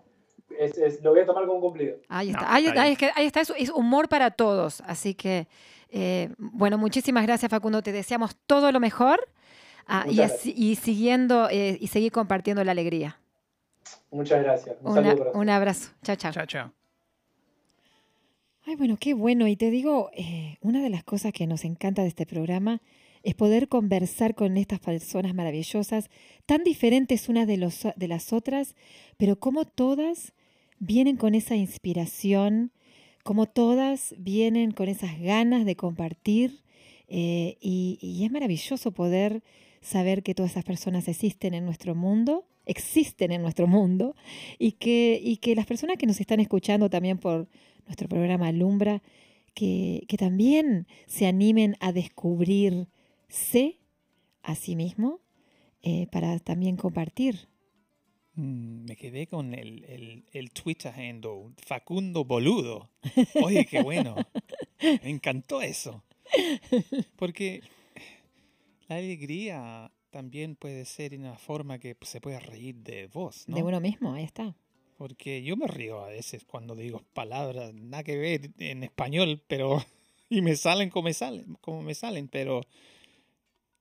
es, es- lo voy a tomar como un cumplido. Ahí No, está, ahí, está ahí bien. es que- ahí está, es, es humor para todos. Así que, eh, bueno, muchísimas gracias, Facundo. Te deseamos todo lo mejor ah, y, así- y siguiendo eh, y seguir compartiendo la alegría. Muchas gracias. Un Una- un abrazo. Chao, chao. Chao, chao. Ay, bueno, qué bueno. Y te digo, eh, una de las cosas que nos encanta de este programa es poder conversar con estas personas maravillosas, tan diferentes unas de, los, de las otras, pero como todas vienen con esa inspiración, como todas vienen con esas ganas de compartir. eh, y, es maravilloso poder saber que todas esas personas existen en nuestro mundo, existen en nuestro mundo, y que, las personas que nos están escuchando también por nuestro programa Alumbra, que, también se animen a descubrirse a sí mismo eh, para también compartir. Mm, Me quedé con el, el, el Twitter handle, Facundo Boludo. Oye, qué bueno. Me encantó eso. Porque la alegría también puede ser en una forma que se puede reír de vos, ¿no? De uno mismo, ahí está. Porque yo me río a veces cuando digo palabras nada que ver en español, pero y me salen como me salen, como me salen, pero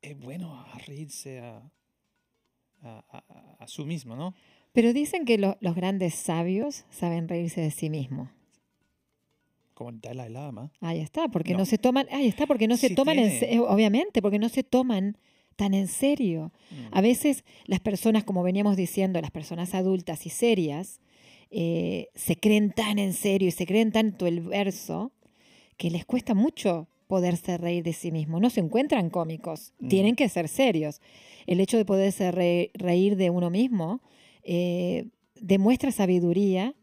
es bueno a reírse a, a, a- a su mismo, ¿no? Pero dicen que lo- los grandes sabios saben reírse de sí mismos. Como el Dalai Lama. Ahí está, porque no, No. se toman, ahí está, porque no se Sí toman en obviamente, porque no se toman tan en serio. Mm. A veces las personas, como veníamos diciendo, las personas adultas y serias, eh, se creen tan en serio y se creen tanto el verso que les cuesta mucho poderse reír de sí mismo. No se encuentran cómicos, Mm. tienen que ser serios. El hecho de poderse re- reír de uno mismo eh, demuestra sabiduría,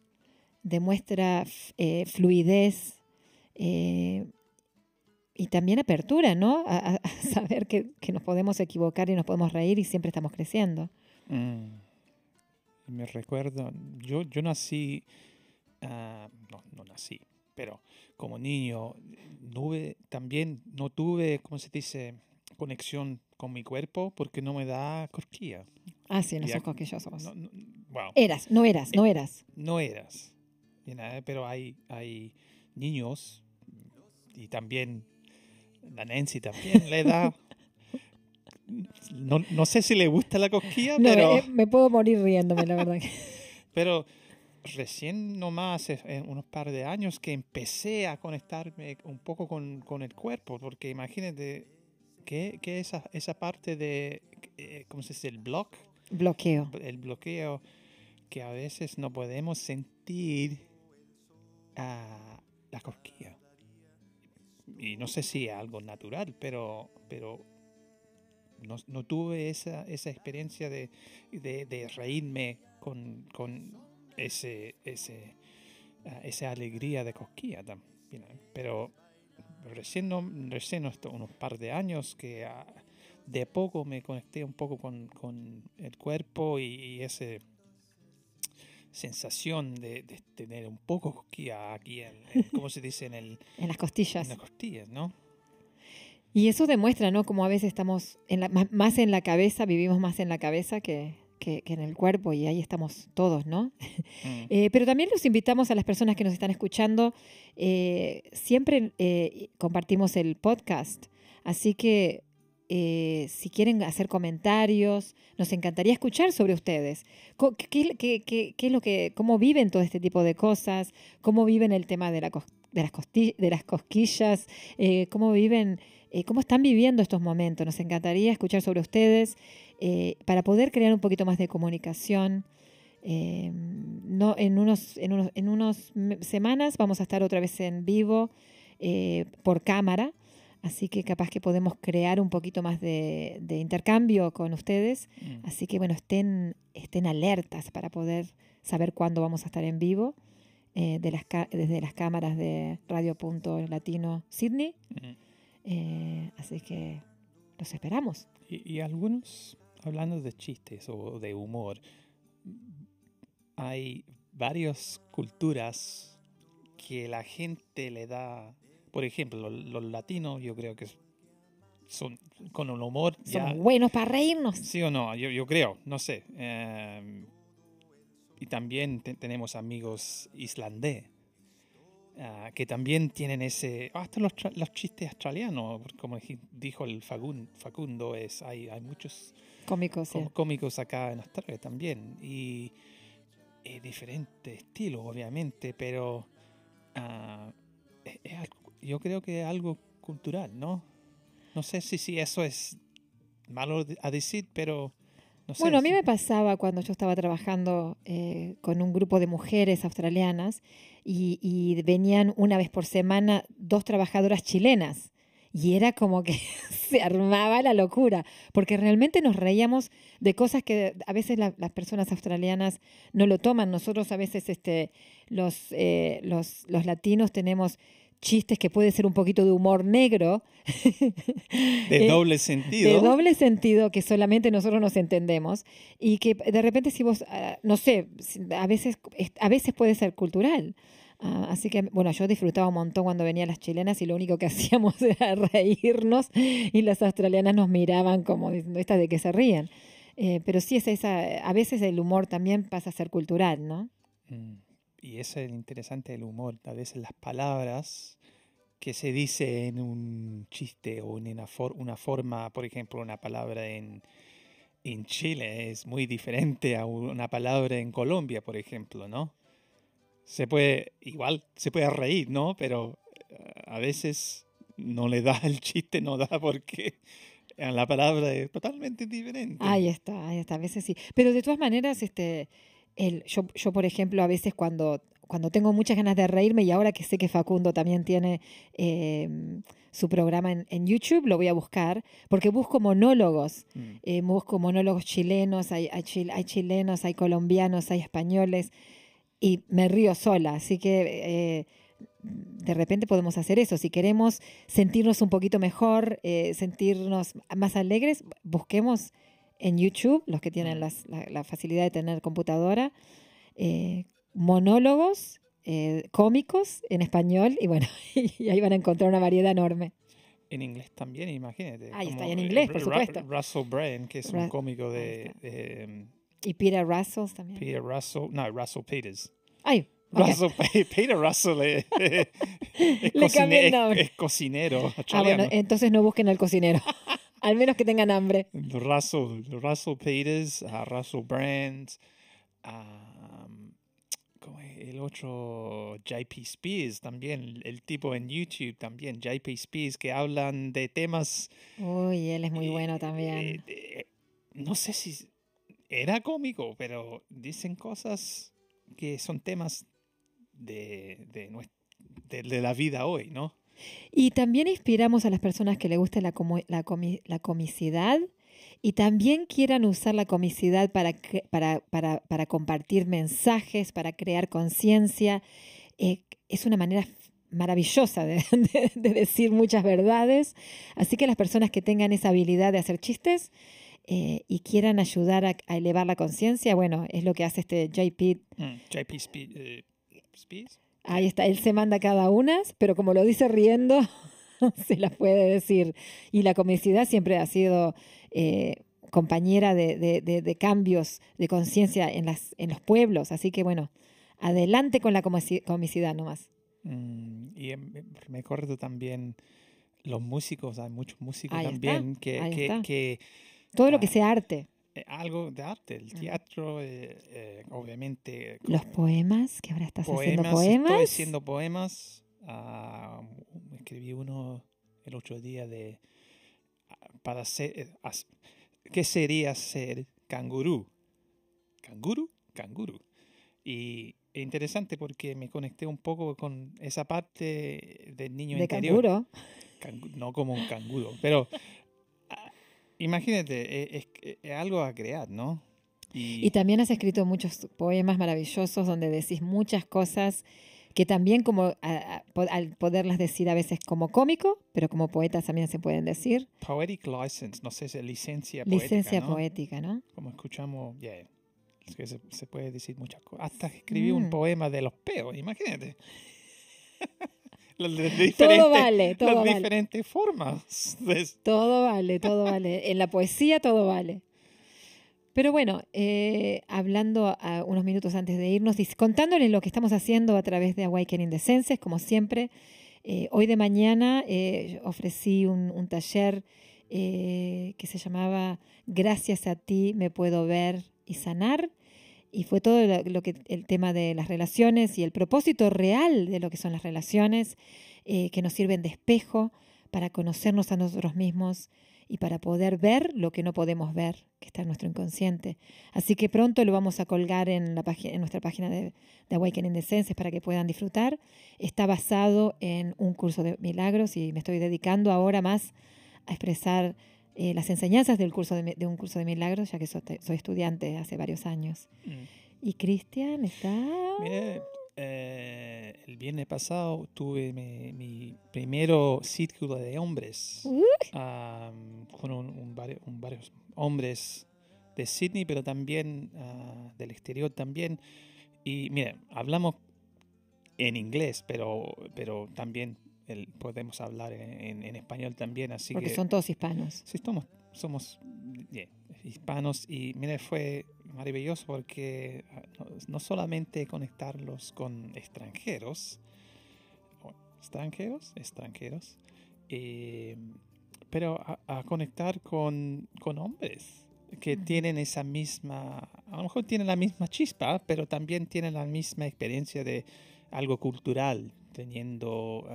demuestra eh, fluidez eh, y también apertura, ¿no? A, a- saber que, que nos podemos equivocar y nos podemos reír y siempre estamos creciendo. Mm. Me recuerdo, yo, yo nací, ah, no, no nací, pero como niño tuve, también no tuve, ¿cómo se dice?, conexión con mi cuerpo porque no me da cosquilla. Ah, sí, no Ya- sos cosquilloso vos. No, no, wow, Eras, no eras, no eras. no eras. Y nada, Pero hay, hay niños y también la Nancy también le da no, no sé si le gusta la cosquilla, No, pero, eh, me puedo morir riéndome, la verdad. pero recién nomás, eh, en unos par de años, que empecé a conectarme un poco con, con el cuerpo, porque imagínate que, que esa, esa parte de, eh, ¿cómo se dice? El block, Bloqueo. el bloqueo, que a veces no podemos sentir ah, la cosquilla. Y no sé si es algo natural, pero, pero no, no tuve esa, esa experiencia de, de, de reírme con, con ese, ese, ah, esa alegría de cosquilla también. ¿eh? Pero recién, no, recién unos par de años que ah, de poco me conecté un poco con, con el cuerpo y, y ese sensación de, de tener un poco cosquilla aquí en, en- ¿cómo se dice? en el En las en costillas. las costillas, ¿no? Y eso demuestra, ¿no? Como a veces estamos en la- más en la cabeza, vivimos más en la cabeza que, que- que en el cuerpo y ahí estamos todos, ¿no? Mm. Eh, pero también los invitamos a las personas que nos están escuchando. eh, siempre eh, compartimos el podcast, así que eh, si quieren hacer comentarios, nos encantaría escuchar sobre ustedes. ¿Qué, qué- qué- qué es lo que, cómo viven todo este tipo de cosas? ¿Cómo viven el tema de, la de, las, de las cosquillas? Eh, ¿Cómo viven? eh, ¿Cómo están viviendo estos momentos? Nos encantaría escuchar sobre ustedes eh, para poder crear un poquito más de comunicación. Eh, no, en unos, en unos, en unos me- semanas vamos a estar otra vez en vivo eh, por cámara, así que capaz que podemos crear un poquito más de, de intercambio con ustedes. Mm. Así que bueno, estén, estén alertas para poder saber cuándo vamos a estar en vivo eh, de las, desde las cámaras de Radio Punto Latino Sydney. Mm. Así que los esperamos. Y, y algunos, hablando de chistes o de humor, hay varias culturas que la gente le da, por ejemplo, los, latinos yo creo que son con el humor ya... Somos buenos para reírnos. Sí o no, yo, yo creo, no sé. eh, y también te- tenemos amigos islandés ah, que también tienen ese... Hasta los, los chistes australianos, como dij- dijo el Facundo, es, hay, hay muchos Cómicos, sí. cómicos acá en Australia también. Y es diferente estilo, obviamente, pero ah, es- yo creo que es algo cultural, ¿no? No sé si, si eso es malo a decir, pero no sé. Bueno, a mí me pasaba cuando yo estaba trabajando eh, con un grupo de mujeres australianas y, y venían una vez por semana dos trabajadoras chilenas. Y era como que se armaba la locura, porque realmente nos reíamos de cosas que a veces la- las personas australianas no lo toman. Nosotros a veces este, eh, los, los latinos tenemos chistes que puede ser un poquito de humor negro, de eh, doble sentido. de doble sentido que solamente nosotros nos entendemos y que de repente si vos, ah, no sé, a veces, a veces puede ser cultural. Ah, así que, bueno, yo disfrutaba un montón cuando venían las chilenas y lo único que hacíamos era reírnos y las australianas nos miraban como diciendo, ¿esta de qué se ríen? Eh, pero sí es esa, a veces el humor también pasa a ser cultural, ¿no? Mm, Y eso es interesante del humor. A veces las palabras que se dice en un chiste o en una, for- una forma, por ejemplo, una palabra en, en Chile es muy diferente a una palabra en Colombia, por ejemplo, ¿no? Se puede, igual se puede reír, ¿no? Pero eh, a veces no le da el chiste, no da porque la palabra es totalmente diferente. Ahí está, ahí está, a veces sí. Pero de todas maneras, este, el, yo, yo, por ejemplo, a veces cuando, cuando tengo muchas ganas de reírme y ahora que sé que Facundo también tiene eh, su programa en, en YouTube, lo voy a buscar, porque busco monólogos, Mm. eh, busco monólogos chilenos, hay, hay, chil- hay chilenos, hay colombianos, hay españoles, y me río sola, así que... eh, de repente podemos hacer eso. Si queremos sentirnos un poquito mejor, sentirnos más alegres, busquemos en YouTube, los que tienen Mm. las- la, la facilidad de tener computadora, eh, monólogos eh, cómicos en español y bueno, y ahí van a encontrar una variedad enorme. En inglés también, imagínate. Ahí está, en inglés, por supuesto. Russell Brand, que es Ra- un cómico de, de, um, Y Peter Russell también. Peter Russell, no, Russell Peters. Ay, ok. Russell, Pe- Peter Russell es, es, cocine- es- es cocinero Ah, bueno, entonces no busquen al cocinero. Al menos que tengan hambre. Russell, Russell Peters, a Russell Brand, a, ¿cómo es? el otro JP Spears también, el tipo en YouTube también, JP Spears, que hablan de temas... Uy, él es muy eh, bueno también. eh, no sé si era cómico, pero dicen cosas que son temas de, de, de- de la vida hoy, ¿no? Y también inspiramos a las personas que le guste la, la, comi- la comicidad y también quieran usar la comicidad para, para, para, para compartir mensajes, para crear conciencia. Eh, es una manera maravillosa de, de- de decir muchas verdades. Así que las personas que tengan esa habilidad de hacer chistes eh, y quieran ayudar a, elevar la conciencia, bueno, es lo que hace este JP Mm, JP Spe- eh. Ahí está, él se manda cada una, pero como lo dice riendo, se las puede decir. Y la comicidad siempre ha sido eh, compañera de, de- de- de cambios de conciencia en, las- en los pueblos. Así que bueno, adelante con la comici- comicidad nomás. Mm, y em- em- me acuerdo también los músicos, hay muchos músicos Ahí está, también que, que, Todo lo que Ah. sea arte. Eh, algo de arte, el teatro, eh, eh, obviamente Los poemas, que ahora estás haciendo poemas, poemas. estoy haciendo poemas, ah, escribí uno el otro día de ah, para ser, eh, ¿qué sería ser cangurú? ¿Canguro? Canguro. Y es interesante porque me conecté un poco con esa parte del niño de interior. canguro. Cangu- no como un canguro, pero imagínate, e- es, es- es algo a crear, ¿no? Y también has escrito muchos poemas maravillosos donde decís muchas cosas que también como a- a- po- al poderlas decir a veces como cómico, pero como poetas también se pueden decir. Poetic license, no sé, licencia poética, Licencia ¿no? poética, ¿no? Como escuchamos, yeah, es que se, se puede decir muchas cosas. Hasta escribí un Mm. poema de los peos, imagínate. Las Todo vale, todo las vale. diferentes formas. de- Todo vale, todo vale. En la poesía todo vale. Pero bueno, eh, hablando a unos minutos antes de irnos, contándoles lo que estamos haciendo a través de Awakening the Senses, como siempre, eh, hoy de mañana eh, ofrecí un, un taller que se llamaba Gracias a ti me puedo ver y sanar. Y fue todo lo, que el tema de las relaciones y el propósito real de lo que son las relaciones, eh, que nos sirven de espejo para conocernos a nosotros mismos y para poder ver lo que no podemos ver, que está en nuestro inconsciente. Así que pronto lo vamos a colgar en, la en nuestra página de, de Awakening the Senses para que puedan disfrutar. Está basado en un curso de milagros y me estoy dedicando ahora más a expresar eh, las enseñanzas del curso de, de un curso de milagros, ya que soy, soy estudiante hace varios años. Mm. Y Cristian está... Mire, eh, el viernes pasado tuve mi, mi primero círculo de hombres Uy. am, con un, un un varios hombres de Sydney, pero también ah, del exterior también. Y mire, hablamos en inglés, pero, pero también el- podemos hablar en, en- español también, así Porque que son todos hispanos. Sí, somos, somos yeah, hispanos y mire, fue maravilloso porque ah, no, no solamente conectarlos con extranjeros, extranjeros, extranjeros, eh, pero a, a conectar con, con hombres que tienen esa misma, a lo mejor tienen la misma chispa, pero también tienen la misma experiencia de algo cultural, teniendo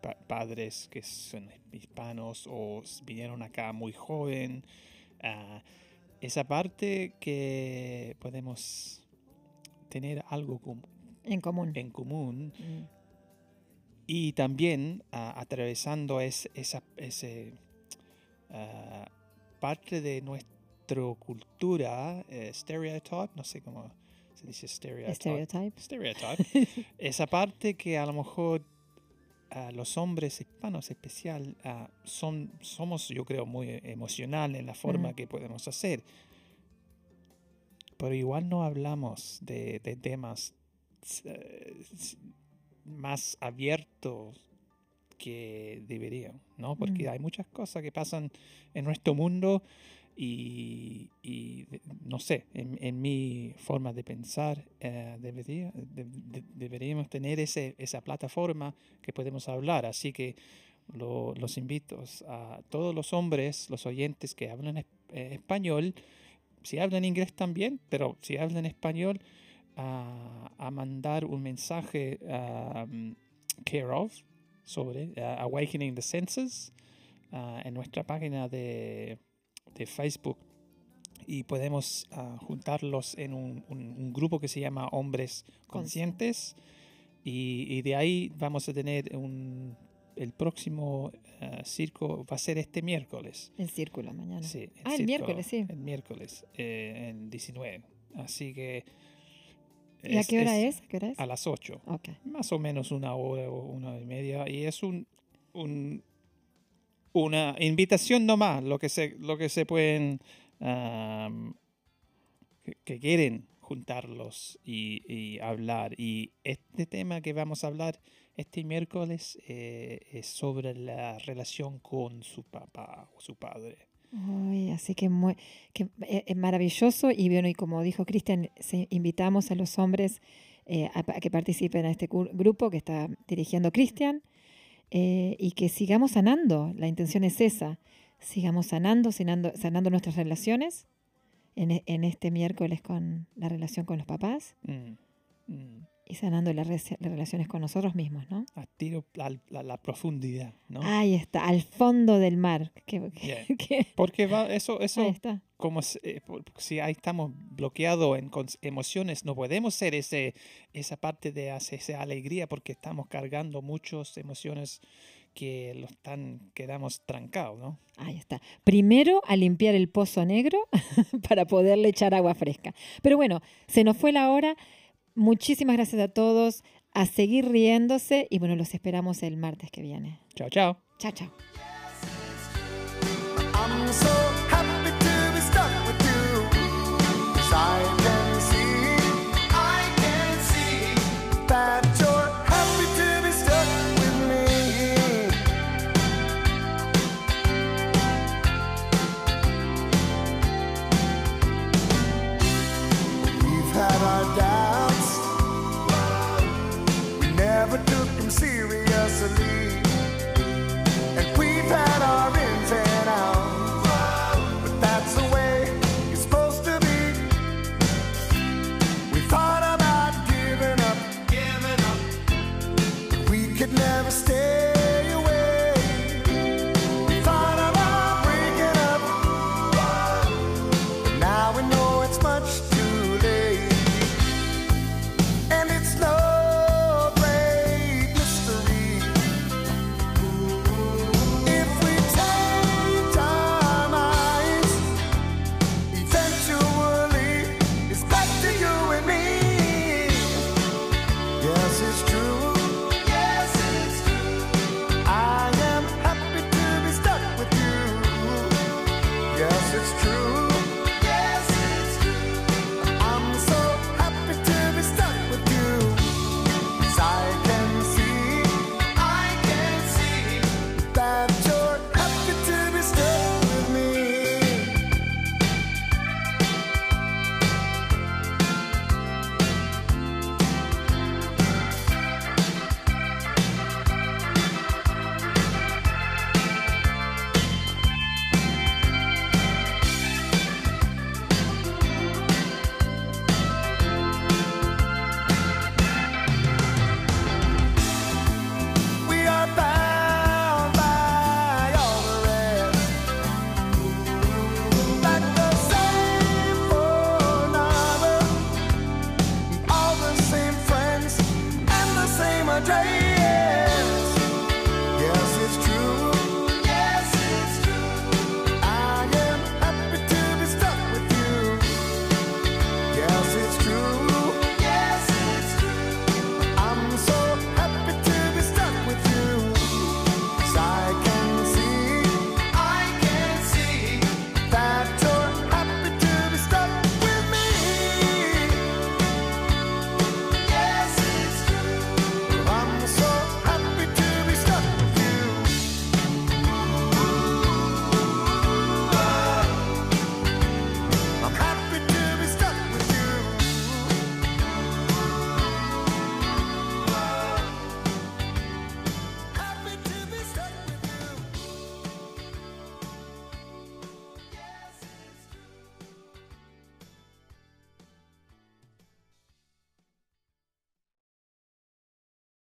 pa- padres que son hispanos o vinieron acá muy joven. ah, esa parte que podemos tener algo En común. en común Mm. y también atravesando es- esa ese, ah, parte de nuestra cultura, eh, stereotype, no sé cómo se dice stereotype. Stereotype. Stereotype. esa parte que a lo mejor los hombres hispanos especial ah, son somos yo creo muy emocional en la forma que podemos hacer pero igual no hablamos de, de temas eh, más abiertos que deberían, ¿no? Porque Mm. hay muchas cosas que pasan en nuestro mundo y, no sé, en, en mi forma de pensar, eh, debería, de- de- deberíamos tener ese, esa plataforma que podemos hablar. Así que lo- los invito a todos los hombres, los oyentes que hablan eh, español, si hablan inglés también, pero si hablan español, a, mandar un mensaje a um, Care of sobre Awakening the Senses uh, en nuestra página de, de Facebook y podemos uh, juntarlos en un, un- un grupo que se llama Hombres Conscientes y, y de ahí vamos a tener un, el próximo uh, circo, va a ser este miércoles. El círculo mañana. Sí, Ah, el miércoles, sí. El miércoles, eh, en 19. Así que... ¿Y a qué hora es? ¿A qué hora es? A las 8 Ok. más o menos una hora o una hora y media y es un, un- una invitación nomás lo que se lo que se pueden que, quieren juntarlos y, hablar. Y este tema que vamos a hablar este miércoles eh, es sobre la relación con su papá o su padre. Ay, así que, muy, eh, es maravilloso y bueno, y como dijo Cristian, invitamos a los hombres eh, a, a que participen en este grupo que está dirigiendo Cristian eh, y que sigamos sanando. La intención es esa, sigamos sanando, sanando, sanando nuestras relaciones en, e- en este miércoles con la relación con los papás Mm, mm. Y sanando las, las relaciones con nosotros mismos, ¿no? a tiro a la profundidad no Ahí está, al fondo del mar. Que, Yeah. que- porque va eso eso ahí está. como eh, si ahí estamos bloqueados en emociones, no podemos ser ese, esa parte de esa alegría porque estamos cargando muchas emociones que lo están, quedamos trancados, ¿no? Ahí está. Primero a limpiar el pozo negro para poderle echar agua fresca. Pero bueno, se nos fue la hora. Muchísimas gracias a todos. A seguir riéndose y bueno, los esperamos el martes que viene. Chao, chao. Chao, chao. I'm so happy.